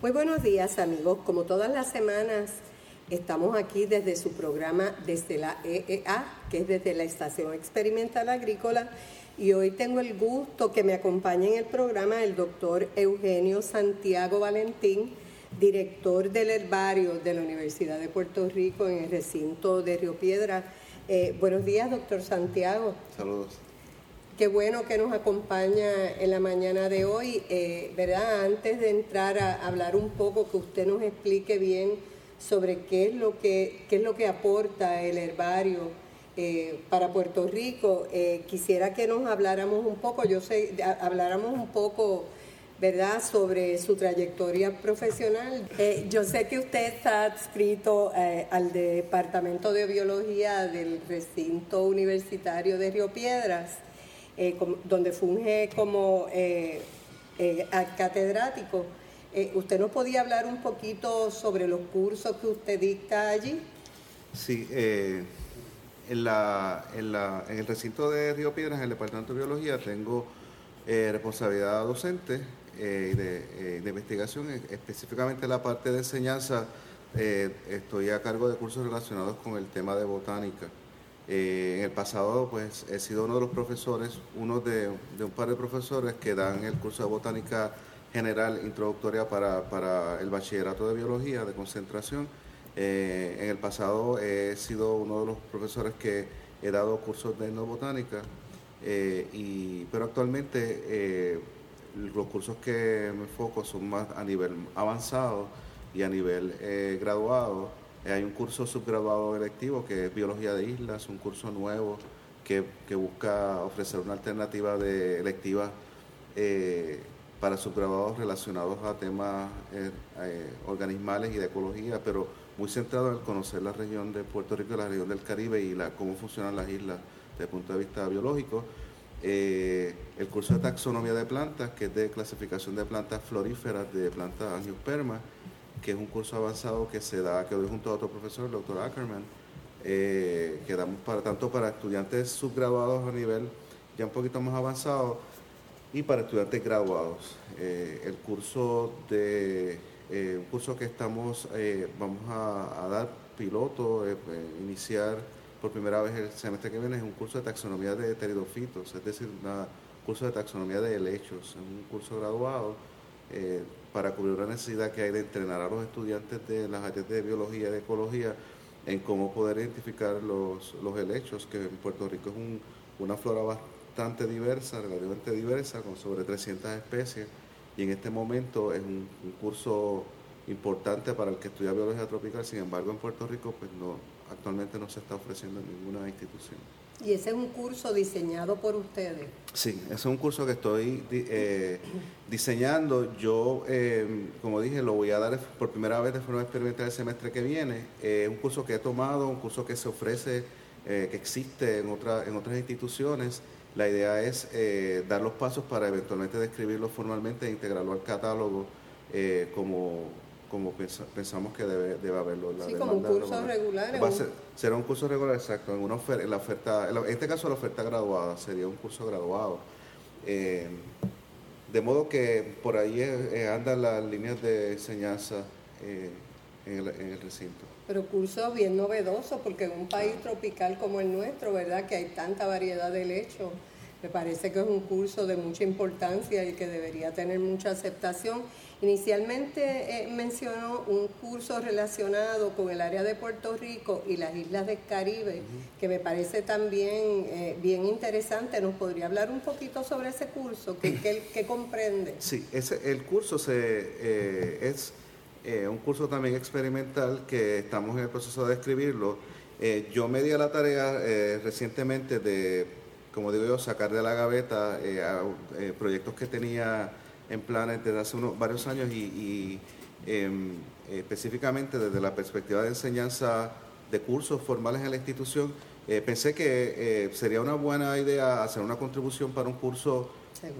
Muy buenos días amigos, como todas las semanas estamos aquí desde su programa desde la EEA, que es desde la Estación Experimental Agrícola, y hoy tengo el gusto que me acompañe en el programa el doctor Eugenio Santiago Valentín, director del herbario de la Universidad de Puerto Rico en el recinto de Río Piedra. Eh, buenos días, doctor Santiago. Saludos. Qué bueno que nos acompaña en la mañana de hoy, eh, ¿verdad? Antes de entrar a hablar un poco, que usted nos explique bien sobre qué es lo que, qué es lo que aporta el herbario eh, para Puerto Rico. Quisiera que nos habláramos un poco, yo sé, habláramos un poco, ¿verdad?, sobre su trayectoria profesional. yo sé que usted está adscrito al Departamento de Biología del recinto universitario de Río Piedras. Eh, donde funge como eh, eh, catedrático. ¿Usted nos podía hablar un poquito sobre los cursos que usted dicta allí? Sí, en, la, en, la, en, el recinto de Río Piedras, en el Departamento de Biología, tengo responsabilidad docente de, de, investigación, específicamente la parte de enseñanza. estoy a cargo de cursos relacionados con el tema de botánica. Eh, en el pasado, pues he sido uno de los profesores, uno de, un par de profesores que dan el curso de botánica general introductoria para, el bachillerato de biología de concentración. Eh, en el pasado he sido uno de los profesores que he dado cursos de etnobotánica, eh, y, pero actualmente los cursos que me enfoco son más a nivel avanzado y a nivel graduado. Eh, hay un curso subgraduado electivo que es Biología de Islas, un curso nuevo que, busca ofrecer una alternativa de electiva eh, para subgraduados relacionados a temas eh, organismales y de ecología, pero muy centrado en conocer la región de Puerto Rico y la región del Caribe y la, cómo funcionan las islas desde el punto de vista biológico. El curso de taxonomía de plantas, que es de clasificación de plantas floríferas, de plantas angiospermas, que es un curso avanzado que se da, que doy junto a otro profesor, el doctor Ackerman, eh, que damos para, tanto para estudiantes subgraduados a nivel ya un poquito más avanzado y para estudiantes graduados. Eh, el curso de eh, un curso que estamos vamos a, dar piloto, iniciar por primera vez el semestre que viene es un curso de taxonomía de pteridofitos, es decir, un curso de taxonomía de helechos, es un curso graduado para cubrir una necesidad que hay de entrenar a los estudiantes de las áreas de biología y de ecología en cómo poder identificar los, los helechos, que en Puerto Rico es una flora bastante diversa, relativamente diversa, con sobre 300 especies, y en este momento es un, un curso importante para el que estudia biología tropical, sin embargo en Puerto Rico pues no, actualmente no se está ofreciendo en ninguna institución. ¿Y ese es un curso diseñado por ustedes? Sí, ese es un curso que estoy eh, diseñando. Yo, eh, como dije, lo voy a dar por primera vez de forma experimental el semestre que viene. Es un curso que he tomado, un curso que se ofrece, eh, que existe en, otra, en otras instituciones. La idea es dar los pasos para eventualmente describirlo formalmente e integrarlo al catálogo como como pensamos que debe, debe haberlo. La sí, como un curso regular. será un curso regular, exacto. En, una oferta, en, la oferta, en este caso la oferta graduada sería un curso graduado. Eh, de modo que por ahí eh, andan las líneas de enseñanza eh, en, el, en, el, recinto. Pero curso bien novedoso, porque en un país tropical como el nuestro, ¿verdad? Que hay tanta variedad de lechos me parece que es un curso de mucha importancia y que debería tener mucha aceptación. Inicialmente eh, mencionó un curso relacionado con el área de Puerto Rico y las islas del Caribe, que me parece también eh, bien interesante. ¿Nos podría hablar un poquito sobre ese curso? ¿Qué, comprende? Sí, ese, el curso se, eh, es un curso también experimental que estamos en el proceso de escribirlo. yo me di a la tarea recientemente de como digo yo, sacar de la gaveta proyectos que tenía en planes desde hace unos, varios años y, em, específicamente desde la perspectiva de enseñanza de cursos formales en la institución, eh, pensé que sería una buena idea hacer una contribución para un curso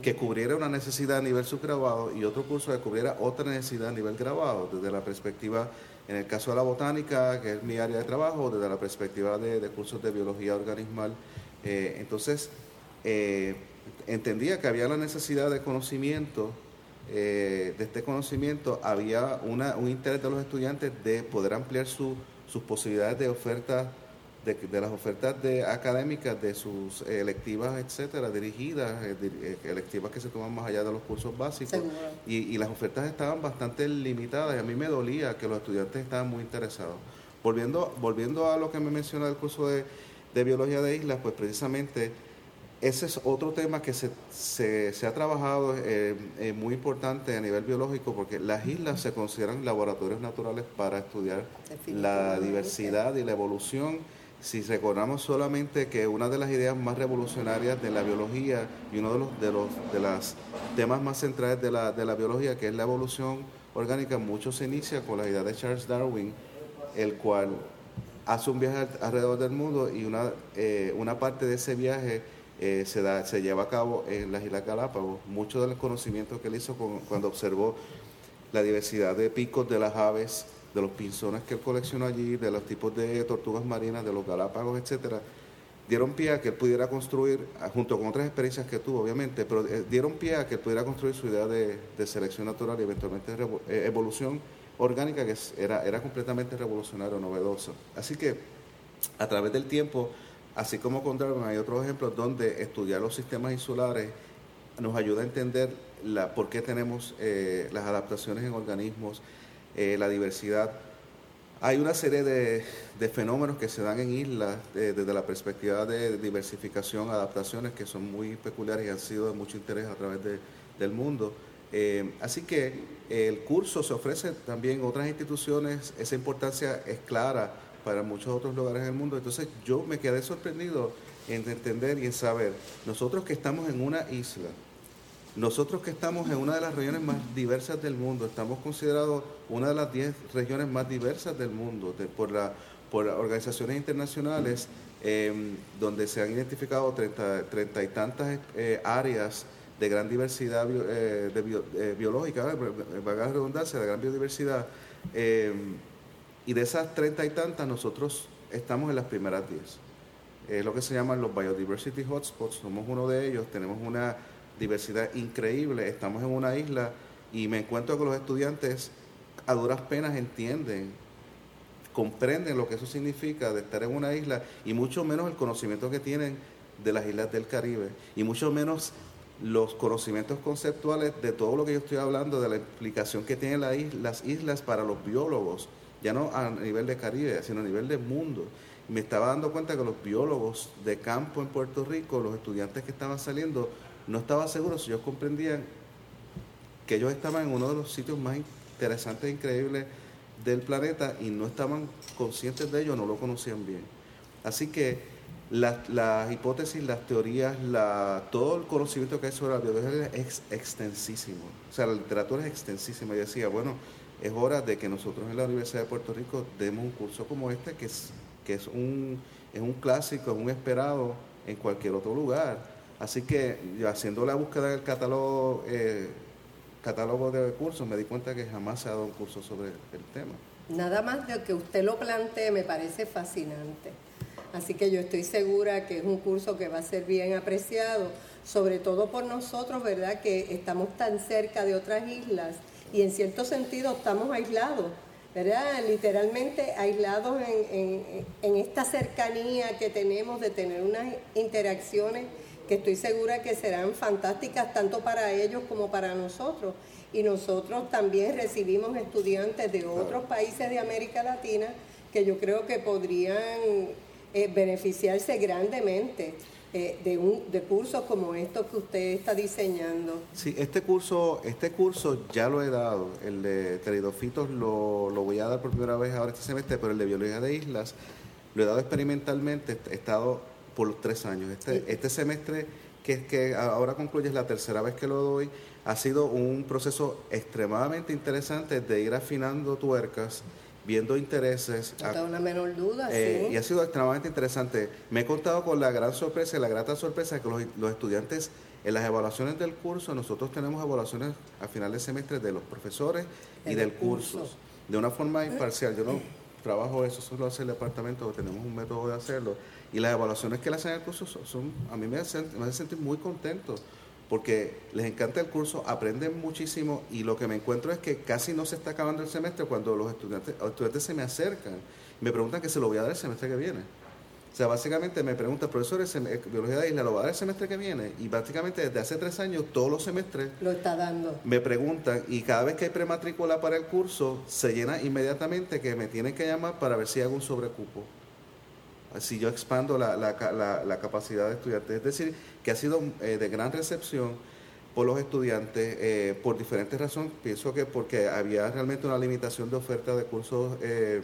que cubriera una necesidad a nivel subgrabado y otro curso que cubriera otra necesidad a nivel grabado, desde la perspectiva, en el caso de la botánica, que es mi área de trabajo, desde la perspectiva de, cursos de biología organismal. Eh, entonces, eh, entendía que había la necesidad de conocimiento, eh, de este conocimiento, había una, un interés de los estudiantes de poder ampliar su, sus posibilidades de oferta de, las ofertas de académicas de sus electivas, etcétera, dirigidas, eh, eh, electivas que se toman más allá de los cursos básicos. Y, las ofertas estaban bastante limitadas y a mí me dolía que los estudiantes estaban muy interesados. Volviendo, volviendo a lo que me menciona del curso de, Biología de Islas, pues precisamente ese es otro tema que se, se, ha trabajado eh, muy importante a nivel biológico porque las islas se consideran laboratorios naturales para estudiar la diversidad y la evolución. Si recordamos solamente que una de las ideas más revolucionarias de la biología y uno de los de los de las temas más centrales de la, de la biología, que es la evolución orgánica, mucho se inicia con la idea de Charles Darwin, el cual hace un viaje alrededor del mundo y una, eh, una parte de ese viaje eh, se, da, se lleva a cabo en las Islas Galápagos. Mucho del conocimiento que él hizo cuando observó la diversidad de picos de las aves, de los pinzones que él coleccionó allí, de los tipos de tortugas marinas, de los galápagos, etcétera, dieron pie a que él pudiera construir, junto con otras experiencias que tuvo, obviamente, pero eh, dieron pie a que él pudiera construir su idea de, selección natural y eventualmente eh, evolución orgánica, que era, era completamente revolucionario, novedoso. Así que, a través del tiempo, así como con Darwin, hay otros ejemplos donde estudiar los sistemas insulares nos ayuda a entender la, por qué tenemos eh, las adaptaciones en organismos, eh, la diversidad. Hay una serie de, fenómenos que se dan en islas eh, desde la perspectiva de diversificación, adaptaciones que son muy peculiares y han sido de mucho interés a través del mundo. Así que el curso se ofrece también en otras instituciones, esa importancia es clara para muchos otros lugares del mundo. Entonces yo me quedé sorprendido en entender y en saber, nosotros que estamos en una isla, nosotros que estamos en una de las regiones más diversas del mundo, estamos considerados una de las 10 regiones más diversas del mundo por, la, organizaciones internacionales, em, donde se han identificado 30, y tantas eh, áreas de gran diversidad eh, de biológica, valga la redundancia, de gran biodiversidad. Y de esas 30 y tantas, nosotros estamos en las primeras 10. Es lo que se llaman los Biodiversity Hotspots, somos uno de ellos, tenemos una diversidad increíble. Estamos en una isla y me encuentro con los estudiantes a duras penas entienden, comprenden lo que eso significa de estar en una isla y mucho menos el conocimiento que tienen de las islas del Caribe y mucho menos los conocimientos conceptuales de todo lo que yo estoy hablando, de la implicación que tienen las islas para los biólogos, ya no a nivel de Caribe, sino a nivel del mundo. me estaba dando cuenta que los biólogos de campo en Puerto Rico, los estudiantes que estaban saliendo, no estaba seguro si ellos comprendían que ellos estaban en uno de los sitios más interesantes e increíbles del planeta y no estaban conscientes de ello, no lo conocían bien. Así que las hipótesis, las teorías, la, todo el conocimiento que hay sobre la biología es extensísimo. O sea, la literatura es extensísima. Y decía, bueno, es hora de que nosotros en la Universidad de Puerto Rico demos un curso como este, que es, que es, un, es un clásico, es un esperado en cualquier otro lugar Así que yo haciendo la búsqueda del catálogo, eh, catálogo de cursos me di cuenta que jamás se ha dado un curso sobre el tema. Nada más de que usted lo plantee me parece fascinante. Así que yo estoy segura que es un curso que va a ser bien apreciado, sobre todo por nosotros, ¿verdad? Que estamos tan cerca de otras islas y en cierto sentido estamos aislados, ¿verdad? Literalmente aislados en, en esta cercanía que tenemos de tener unas interacciones que estoy segura que serán fantásticas tanto para ellos como para nosotros. Y nosotros también recibimos estudiantes de otros países de América Latina que yo creo que podrían eh, beneficiarse grandemente. Eh, de, un, de cursos como estos que usted está diseñando. Sí, este curso, este curso ya lo he dado, el de Teridofitos lo, lo voy a dar por primera vez ahora este semestre, pero el de Biología de Islas lo he dado experimentalmente, he estado por los tres años. Este, este semestre que, que ahora concluye es la tercera vez que lo doy, ha sido un proceso extremadamente interesante de ir afinando tuercas, viendo intereses. No tengo la menor duda, eh, sí. Y ha sido extremadamente interesante. Me he contado con la gran sorpresa y la grata sorpresa que los, estudiantes En las evaluaciones del curso, nosotros tenemos evaluaciones a final de semestre de los profesores y del curso, de una forma imparcial. Yo no trabajo eso, solo hace el departamento, tenemos un método de hacerlo. Y las evaluaciones que le hacen al curso son, a mí me hacen, me hacen sentir muy contento porque les encanta el curso, aprenden muchísimo y lo que me encuentro es que casi no se está acabando el semestre cuando los estudiantes, los estudiantes se me acercan y me preguntan que se lo voy a dar el semestre que viene. O sea, básicamente me pregunta, profesor, eh, biología de isla lo va a dar el semestre que viene. Y básicamente desde hace tres años, todos los semestres. Lo está dando. Me preguntan, y cada vez que hay prematrícula para el curso, se llena inmediatamente que me tienen que llamar para ver si hago un sobrecupo. Si yo expando la, la, la, capacidad de estudiantes. Es decir, que ha sido eh, de gran recepción por los estudiantes eh, por diferentes razones. Pienso que porque había realmente una limitación de oferta de cursos. Eh,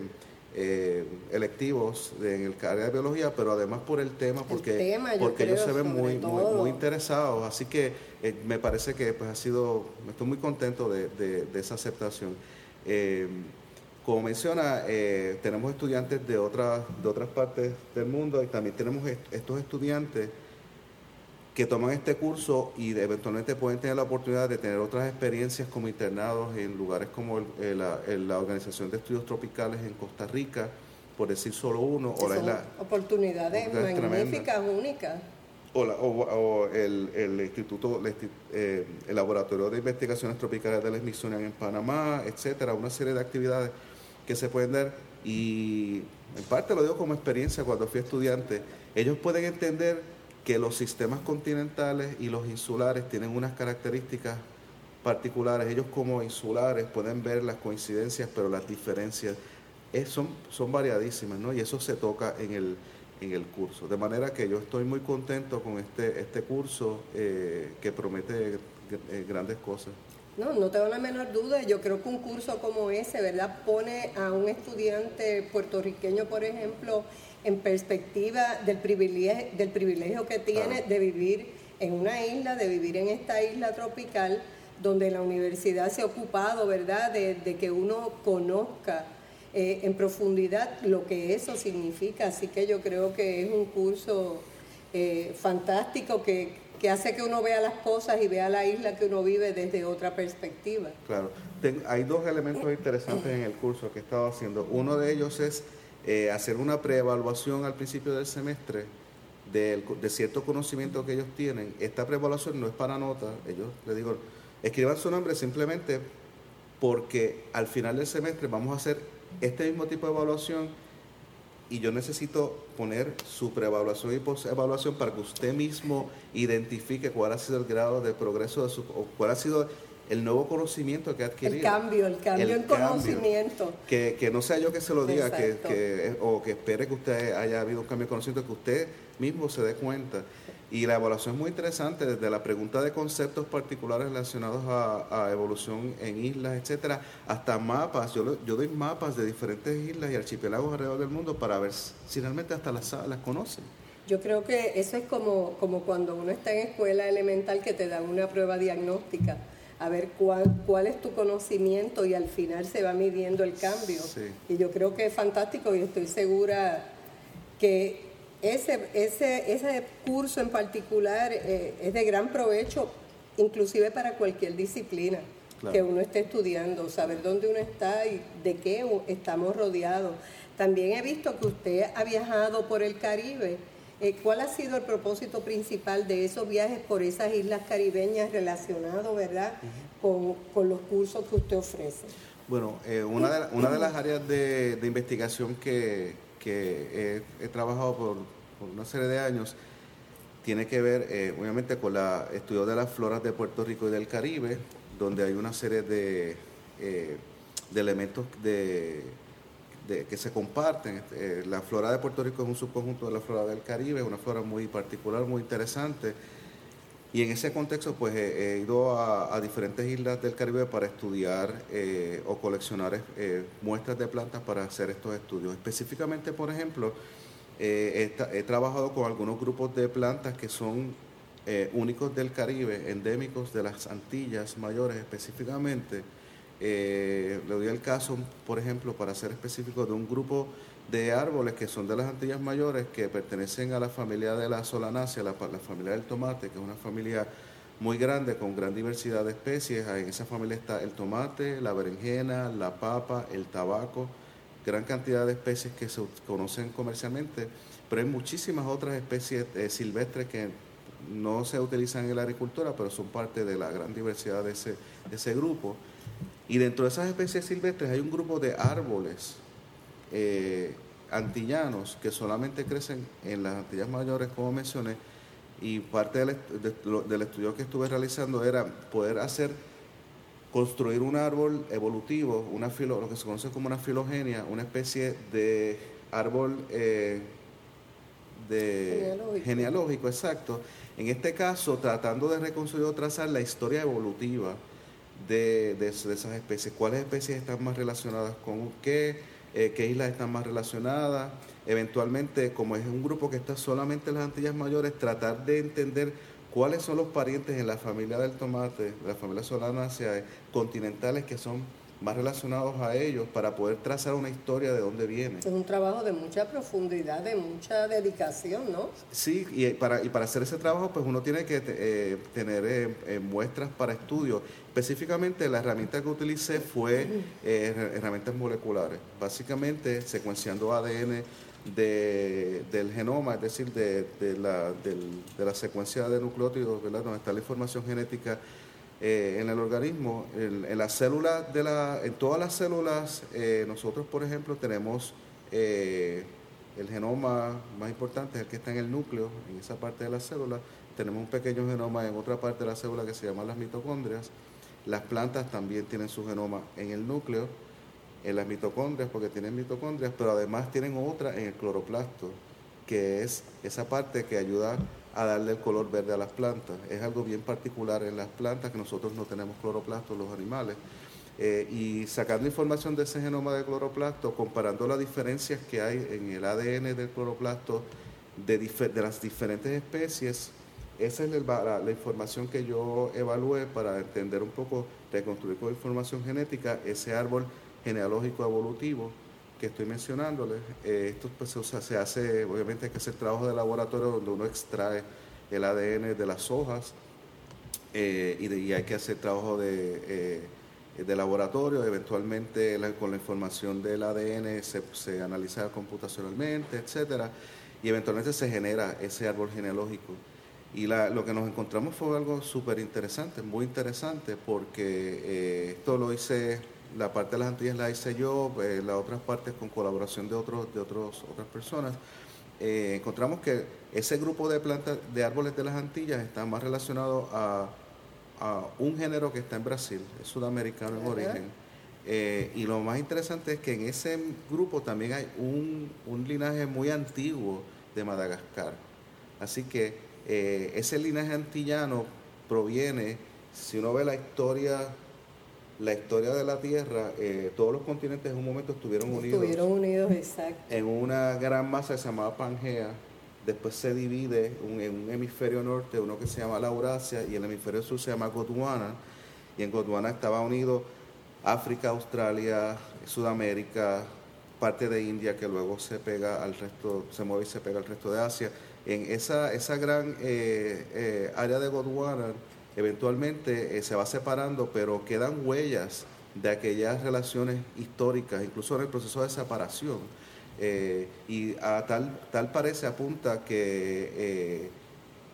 eh, electivos en el área de biología, pero además por el tema, porque, porque ellos se ven muy, muy, interesados. Así que me parece que pues, ha sido, estoy muy contento de, de, esa aceptación. Eh, como menciona, tenemos estudiantes de otras, de otras partes del mundo y también tenemos estos estudiantes que toman este curso y eventualmente pueden tener la oportunidad de tener otras experiencias como internados en lugares como la, Organización de Estudios Tropicales en Costa Rica, por decir solo uno, o la oportunidades magníficas, únicas. O, el, Instituto, eh, el Laboratorio de Investigaciones Tropicales de la Smithsonian en Panamá, etcétera, una serie de actividades que se pueden dar y en parte lo digo como experiencia cuando fui estudiante, ellos pueden entender que los sistemas continentales y los insulares tienen unas características particulares. Ellos como insulares pueden ver las coincidencias, pero las diferencias son, son variadísimas, ¿no? Y eso se toca en el, en el curso. De manera que yo estoy muy contento con este, este curso eh, que promete eh, grandes cosas. No, no tengo la menor duda. Yo creo que un curso como ese, ¿verdad?, pone a un estudiante puertorriqueño, por ejemplo, en perspectiva del privilegio, del privilegio que tiene de vivir en una isla, de vivir en esta isla tropical, donde la universidad se ha ocupado, ¿verdad?, de, que uno conozca eh, en profundidad lo que eso significa. Así que yo creo que es un curso eh, fantástico que, que hace que uno vea las cosas y vea la isla que uno vive desde otra perspectiva. Claro, hay dos elementos interesantes en el curso que he estado haciendo. Uno de ellos es eh, hacer una preevaluación al principio del semestre de, cierto conocimiento que ellos tienen. Esta preevaluación no es para nota, ellos les digo, escriban su nombre simplemente porque al final del semestre vamos a hacer este mismo tipo de evaluación y yo necesito poner su preevaluación y postevaluación para que usted mismo identifique cuál ha sido el grado de progreso de su, o cuál ha sido el nuevo conocimiento que ha adquirido. El cambio, el cambio en conocimiento. Que, que, no sea yo que se lo diga, que, que, o que espere que usted haya habido un cambio de conocimiento, que usted mismo se dé cuenta. Y la evaluación es muy interesante, desde la pregunta de conceptos particulares relacionados a, evolución en islas, etcétera, hasta mapas. Yo, yo doy mapas de diferentes islas y archipiélagos alrededor del mundo para ver si realmente hasta las, las conocen. Yo creo que eso es como, como cuando uno está en escuela elemental que te dan una prueba diagnóstica a ver cuál, cuál es tu conocimiento y al final se va midiendo el cambio. Y yo creo que es fantástico y estoy segura que ese, ese, ese curso en particular eh, es de gran provecho, inclusive para cualquier disciplina que uno esté estudiando, saber dónde uno está y de qué estamos rodeados. También he visto que usted ha viajado por el Caribe eh, ¿Cuál ha sido el propósito principal de esos viajes por esas islas caribeñas relacionado, verdad, con, los cursos que usted ofrece? Bueno, eh, una, de, una de las áreas de, investigación que, he, trabajado por, una serie de años tiene que ver, eh, obviamente, con el estudio de las floras de Puerto Rico y del Caribe, donde hay una serie de, de elementos de que se comparten. Eh, la flora de Puerto Rico es un subconjunto de la flora del Caribe, es una flora muy particular, muy interesante. Y en ese contexto, pues he, ido a, diferentes islas del Caribe para estudiar eh, o coleccionar eh, muestras de plantas para hacer estos estudios. Específicamente, por ejemplo, he, he, trabajado con algunos grupos de plantas que son únicos del Caribe, endémicos de las Antillas mayores específicamente eh, le doy el caso, por ejemplo, para ser específico, de un grupo de árboles que son de las Antillas Mayores, que pertenecen a la familia de la solanácea, la, la familia del tomate, que es una familia muy grande con gran diversidad de especies. En esa familia está el tomate, la berenjena, la papa, el tabaco, gran cantidad de especies que se conocen comercialmente, pero hay muchísimas otras especies eh, silvestres que no se utilizan en la agricultura, pero son parte de la gran diversidad de ese, grupo. Y dentro de esas especies silvestres hay un grupo de árboles eh, antillanos que solamente crecen en las Antillas Mayores, como mencioné, y parte del estudio que estuve realizando era poder hacer, construir un árbol evolutivo, una filo, lo que se conoce como una filogenia, una especie de árbol eh, de genealógico. exacto. En este caso, tratando de reconstruir o trazar la historia evolutiva de, de, esas especies, cuáles especies están más relacionadas con qué, eh, qué islas están más relacionadas, eventualmente, como es un grupo que está solamente en las Antillas Mayores, tratar de entender cuáles son los parientes en la familia del tomate, la familia solanáceae, continentales que son más relacionados a ellos para poder trazar una historia de dónde viene. Es un trabajo de mucha profundidad, de mucha dedicación, ¿no? Sí, y para, y para hacer ese trabajo pues uno tiene que eh, tener eh, eh, muestras para estudio. Específicamente la herramienta que utilicé fue herramientas moleculares, básicamente secuenciando ADN de, del genoma, es decir, de, de, la, de la secuencia de nucleótidos, ¿verdad? donde está la información genética eh, en el organismo, en, las células de la, en todas las células, eh, nosotros por ejemplo tenemos eh, el genoma más importante, es el que está en el núcleo, en esa parte de la célula, tenemos un pequeño genoma en otra parte de la célula que se llama las mitocondrias, las plantas también tienen su genoma en el núcleo, en las mitocondrias porque tienen mitocondrias, pero además tienen otra en el cloroplasto, que es esa parte que ayuda a darle el color verde a las plantas. Es algo bien particular en las plantas que nosotros no tenemos cloroplasto, los animales. Eh, y sacando información de ese genoma de cloroplasto, comparando las diferencias que hay en el ADN del cloroplasto de, las diferentes especies, esa es la, la, información que yo evalué para entender un poco, reconstruir con información genética ese árbol genealógico evolutivo que estoy mencionándoles. Eh, esto pues, se hace, obviamente hay que hacer trabajo de laboratorio donde uno extrae el ADN de las hojas eh, y, hay que hacer trabajo de, eh, de laboratorio, eventualmente con la información del ADN se, se analiza computacionalmente, etcétera, y eventualmente se genera ese árbol genealógico. Y lo que nos encontramos fue algo súper interesante, muy interesante, porque esto lo hice la parte de las Antillas la hice yo, eh, las otras partes con colaboración de, otros, de otros, otras personas. Eh, encontramos que ese grupo de plantas, de árboles de las Antillas está más relacionado a, un género que está en Brasil, es sudamericano en origen. Eh, y lo más interesante es que en ese grupo también hay un, un linaje muy antiguo de Madagascar. Así que ese linaje antillano proviene, si uno ve la historia la historia de la Tierra, eh, todos los continentes en un momento estuvieron unidos. Estuvieron unidos, exacto. En una gran masa que se llamaba Pangea. Después se divide en un hemisferio norte, uno que se llama Laurasia, y el hemisferio sur se llama Gondwana. Y en Gondwana estaba unido África, Australia, Sudamérica, parte de India que luego se pega al resto, se mueve y se pega al resto de Asia. En esa, esa gran eh, eh, área de Gondwana eventualmente eh, se va separando, pero quedan huellas de aquellas relaciones históricas, incluso en el proceso de separación. Eh, y tal, tal parece apunta que eh,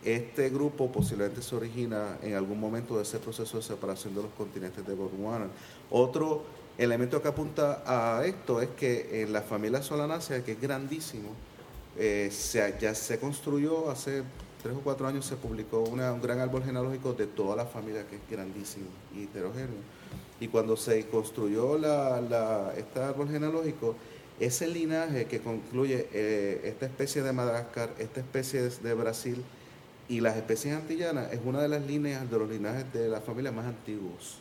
este grupo posiblemente se origina en algún momento de ese proceso de separación de los continentes de Gondwana. Otro elemento que apunta a esto es que en la familia solanácea, que es grandísimo, se, ya se construyó hace tres o cuatro años se publicó un gran árbol genealógico de toda la familia, que es grandísimo y heterogéneo. Y cuando se construyó la, este árbol genealógico, ese linaje que concluye eh, esta especie de Madagascar, esta especie de, Brasil y las especies antillanas, es una de las líneas de los linajes de la familia más antiguos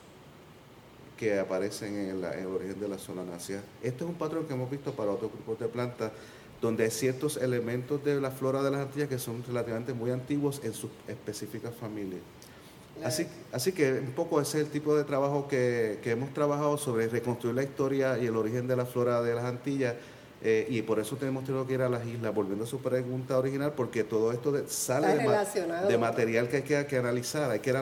que aparecen en, el origen de la zona nacia. Este es un patrón que hemos visto para otros grupos de plantas donde hay ciertos elementos de la flora de las Antillas que son relativamente muy antiguos en sus específicas familias. Así, así que un poco ese es el tipo de trabajo que, hemos trabajado sobre reconstruir la historia y el origen de la flora de las Antillas Eh, y por eso tenemos tenido que ir a las islas, volviendo a su pregunta original, porque todo esto sale de, material que hay que, analizar, hay que,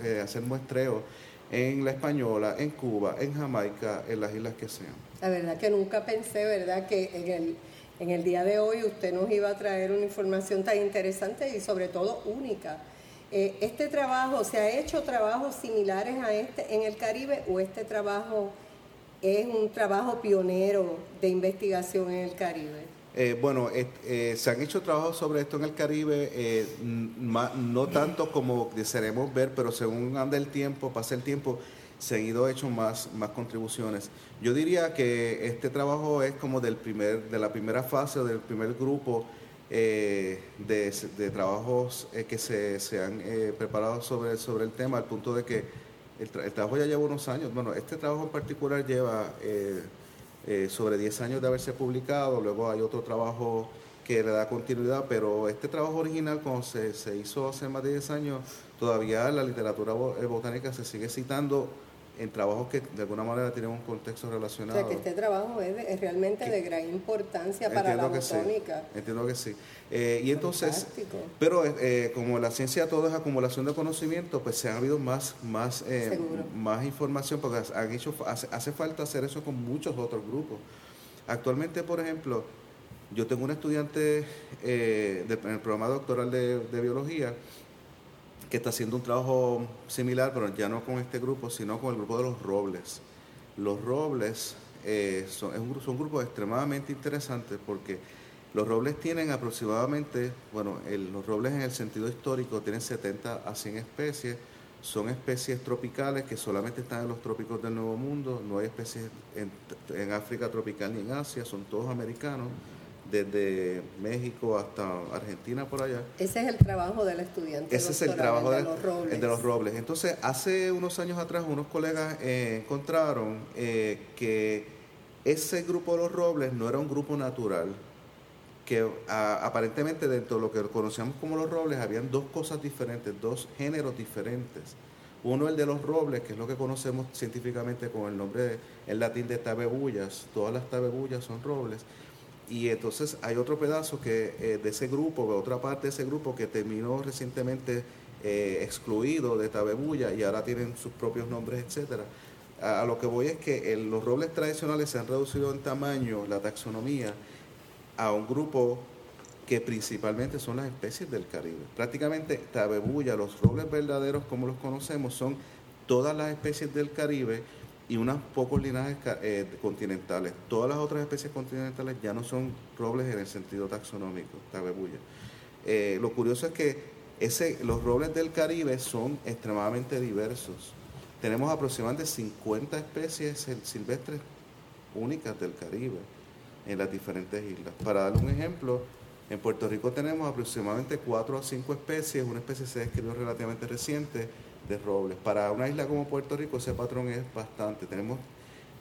que hacer muestreo en la Española, en Cuba, en Jamaica, en las islas que sean. La verdad que nunca pensé, ¿verdad?, que en el, en el día de hoy usted nos iba a traer una información tan interesante y sobre todo única. Eh, ¿Este trabajo, se ha hecho trabajos similares a este en el Caribe o este trabajo es un trabajo pionero de investigación en el Caribe? Eh, bueno, eh, se han hecho trabajos sobre esto en el Caribe, no tanto como desearemos ver, pero según anda el tiempo, pasa el tiempo, se han ido hecho más, más contribuciones. Yo diría que este trabajo es como del primer, de la primera fase o del primer grupo de, trabajos que se, se han preparado sobre, sobre el tema, al punto de que el, trabajo ya lleva unos años. Bueno, este trabajo en particular lleva eh, sobre 10 años de haberse publicado, luego hay otro trabajo que le da continuidad, pero este trabajo original, cuando se, se hizo hace más de 10 años, todavía la literatura eh, botánica se sigue citando en trabajos que de alguna manera tienen un contexto relacionado. O sea, que este trabajo es, realmente de gran importancia para la botánica. entiendo que sí. Eh, y entonces, pero eh, como la ciencia todo es acumulación de conocimiento, pues se ha habido más, más, eh, más información, porque han hecho, hace, falta hacer eso con muchos otros grupos. Actualmente, por ejemplo, yo tengo un estudiante en el programa doctoral de, de biología, que está haciendo un trabajo similar, pero ya no con este grupo, sino con el grupo de los robles. Los robles eh, son, un, grupos extremadamente interesantes porque los robles tienen aproximadamente, bueno, los robles en el sentido histórico tienen 70 a 100 especies, son especies tropicales que solamente están en los trópicos del Nuevo Mundo, no hay especies en África tropical ni en Asia, son todos americanos desde México hasta Argentina por allá. Ese es el trabajo del estudiante. Ese es el trabajo de, los robles. El de los robles. Entonces, hace unos años atrás unos colegas eh, encontraron eh, que ese grupo de los robles no era un grupo natural, que aparentemente dentro de lo que conocíamos como los robles habían dos cosas diferentes, dos géneros diferentes. Uno el de los robles, que es lo que conocemos científicamente con el nombre en latín de tabebullas. Todas las tabebullas son robles y entonces hay otro pedazo que eh, de ese grupo, otra parte de ese grupo que terminó recientemente eh, excluido de Tabebuya y ahora tienen sus propios nombres, etcétera. A, lo que voy es que los robles tradicionales se han reducido en tamaño, la taxonomía, a un grupo que principalmente son las especies del Caribe. Prácticamente Tabebuya, los robles verdaderos como los conocemos, son todas las especies del Caribe y unos pocos linajes eh, continentales. Todas las otras especies continentales ya no son robles en el sentido taxonómico, tabebuya. Eh, lo curioso es que ese, los robles del Caribe son extremadamente diversos. Tenemos aproximadamente 50 especies silvestres únicas del Caribe en las diferentes islas. Para darle un ejemplo, en Puerto Rico tenemos aproximadamente 4 a 5 especies, una especie se describió relativamente reciente, de robles. Para una isla como Puerto Rico ese patrón es bastante. Tenemos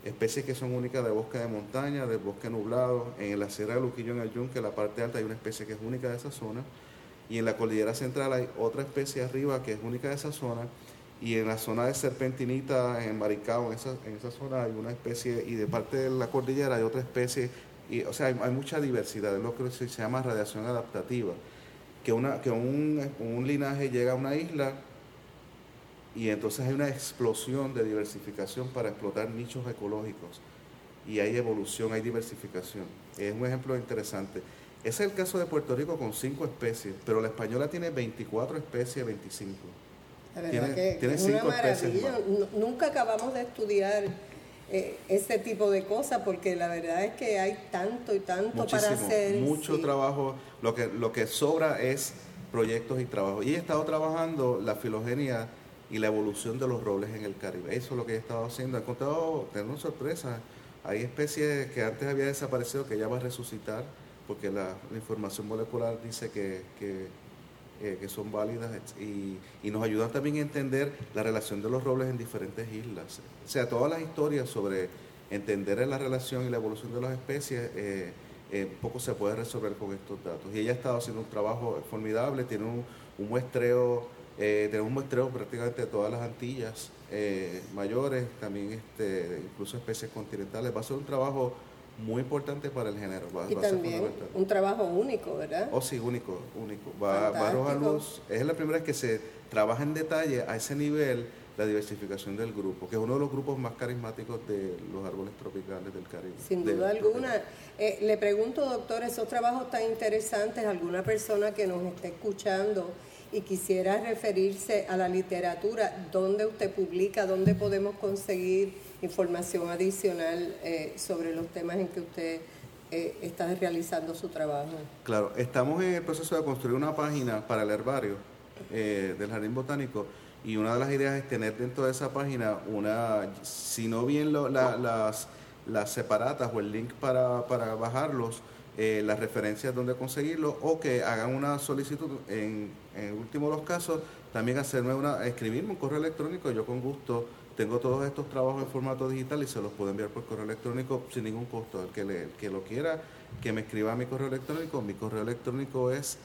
especies que son únicas de bosque de montaña, de bosque nublado. En la Sierra de Luquillo, en el Yunque, la parte alta, hay una especie que es única de esa zona. Y en la cordillera central hay otra especie arriba que es única de esa zona. Y en la zona de Serpentinita, en Maricao, en esa, en esa zona hay una especie, y de parte de la cordillera hay otra especie. Y, o sea, hay, mucha diversidad, es lo que se llama radiación adaptativa. Que, una, que un, un linaje llega a una isla y entonces hay una explosión de diversificación para explotar nichos ecológicos. Y hay evolución, hay diversificación. Es un ejemplo interesante. Ese es el caso de Puerto Rico con cinco especies, pero la española tiene 24 especies, 25. tiene, tiene es cinco una Especies Nunca acabamos de estudiar eh, ese tipo de cosas porque la verdad es que hay tanto y tanto para hacer. Mucho trabajo. Lo que, lo que sobra es proyectos y trabajo. Y he estado trabajando la filogenia y la evolución de los robles en el Caribe. Eso es lo que he estado haciendo. He encontrado, tengo sorpresa. Hay especies que antes habían desaparecido que ya va a resucitar porque la, información molecular dice que, que, eh, son válidas y, y, nos ayudan también a entender la relación de los robles en diferentes islas. O sea, todas las historias sobre entender la relación y la evolución de las especies, eh, eh, poco se puede resolver con estos datos. Y ella ha estado haciendo un trabajo formidable, tiene un, un muestreo eh, tenemos muestreo prácticamente de todas las Antillas eh, mayores, también este, incluso especies continentales. Va a ser un trabajo muy importante para el género. y también un trabajo único, ¿verdad? Oh, sí, único, único. Va, va a arrojar luz. Es la primera vez que se trabaja en detalle a ese nivel la diversificación del grupo, que es uno de los grupos más carismáticos de los árboles tropicales del Caribe. Sin duda alguna. Eh, le pregunto, doctor, esos trabajos tan interesantes, alguna persona que nos esté escuchando y quisiera referirse a la literatura, ¿dónde usted publica? ¿Dónde podemos conseguir información adicional eh, sobre los temas en que usted eh, está realizando su trabajo? Claro, estamos en el proceso de construir una página para el herbario del Jardín Botánico y una de las ideas es tener dentro de esa página una, si no bien las, las separatas o el link para, para bajarlos, eh, las referencias donde conseguirlo o que hagan una solicitud, en, en el último de los casos, también hacerme una, escribirme un correo electrónico, yo con gusto tengo todos estos trabajos en formato digital y se los puedo enviar por correo electrónico sin ningún costo. El que, le, que lo quiera, que me escriba a mi correo electrónico, mi correo electrónico es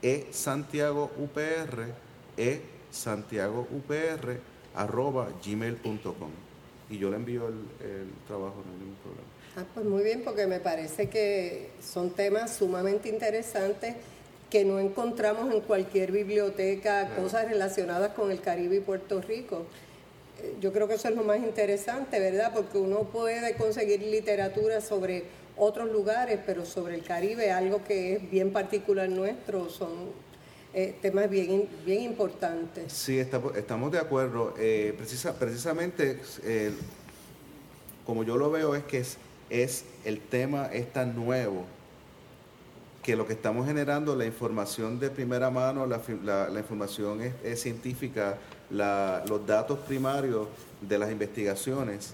e santiagoupr e santiagoupr.gmail.com y yo le envío el, trabajo, no hay ningún problema. Ah, pues muy bien, porque me parece que son temas sumamente interesantes que no encontramos en cualquier biblioteca, cosas relacionadas con el Caribe y Puerto Rico. Eh, yo creo que eso es lo más interesante, ¿verdad? Porque uno puede conseguir literatura sobre otros lugares, pero sobre el Caribe, algo que es bien particular nuestro, son eh, temas bien, bien importantes. Sí, estamos, de acuerdo. Eh, precisa, precisamente, eh, como yo lo veo, es que es, es el tema es tan nuevo que lo que estamos generando, la información de primera mano, la, la, información es, científica, los datos primarios de las investigaciones,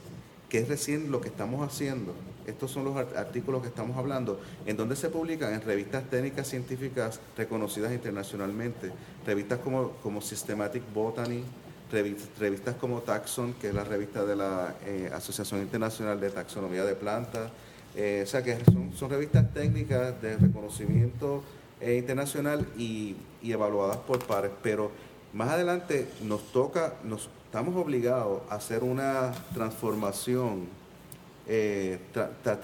que es recién lo que estamos haciendo. Estos son los artículos que estamos hablando, en donde se publican en revistas técnicas científicas reconocidas internacionalmente, revistas como, como Systematic Botany, revistas como Taxon, que es la revista de la eh, Asociación Internacional de Taxonomía de Plantas, eh, o sea que son, revistas técnicas de reconocimiento eh, internacional y, evaluadas por pares, pero más adelante nos toca, nos estamos obligados a hacer una transformación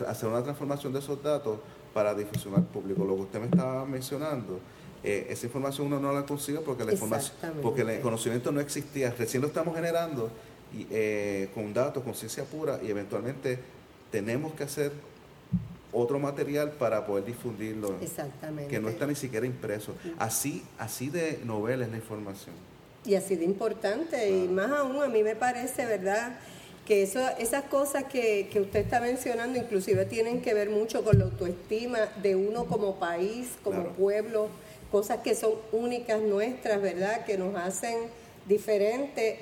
hacer una transformación de esos datos para difusión al público. Lo que usted me estaba mencionando, eh, esa información uno no la consigue porque la información, porque el conocimiento no existía, recién lo estamos generando y, eh, con datos, con ciencia pura y eventualmente tenemos que hacer otro material para poder difundirlo. Exactamente. Que no está ni siquiera impreso. Así, así de novela es la información. Y así de importante, y más aún a mí me parece, ¿verdad? que eso, esas cosas que, que, usted está mencionando inclusive tienen que ver mucho con la autoestima de uno como país, como pueblo, cosas que son únicas nuestras, ¿verdad? Que nos hacen diferentes.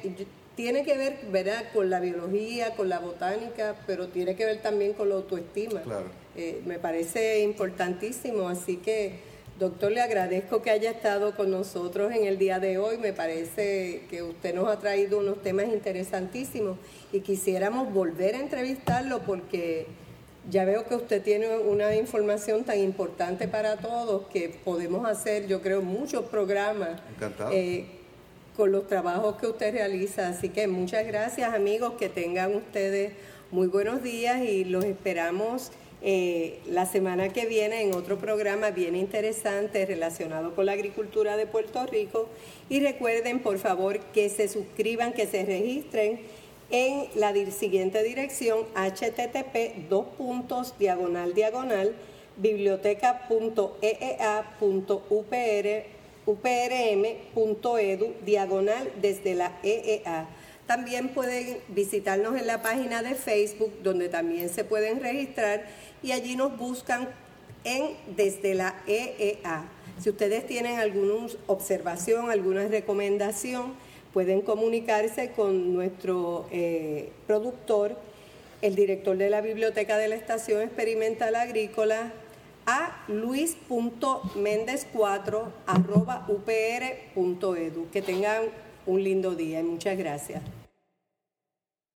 Tiene que ver, ¿verdad?, con la biología, con la botánica, pero tiene que ver también con la autoestima. Eh, me parece importantísimo, así que Doctor, le agradezco que haya estado con nosotros en el día de hoy. Me parece que usted nos ha traído unos temas interesantísimos y quisiéramos volver a entrevistarlo porque ya veo que usted tiene una información tan importante para todos que podemos hacer, yo creo, muchos programas eh, con los trabajos que usted realiza. Así que muchas gracias amigos, que tengan ustedes muy buenos días y los esperamos eh, la semana que viene en otro programa bien interesante relacionado con la agricultura de Puerto Rico. Y recuerden, por favor, que se suscriban, que se registren en la siguiente dirección http dos puntos diagonal diagonal biblioteca.eea.uprm.edu diagonal desde la EEA. También pueden visitarnos en la página de Facebook donde también se pueden registrar y allí nos buscan en desde la EEA. Si ustedes tienen alguna observación, alguna recomendación, pueden comunicarse con nuestro eh, productor, el director de la Biblioteca de la Estación Experimental Agrícola, a luis.méndez4 upr.edu. Que tengan un lindo día y muchas gracias.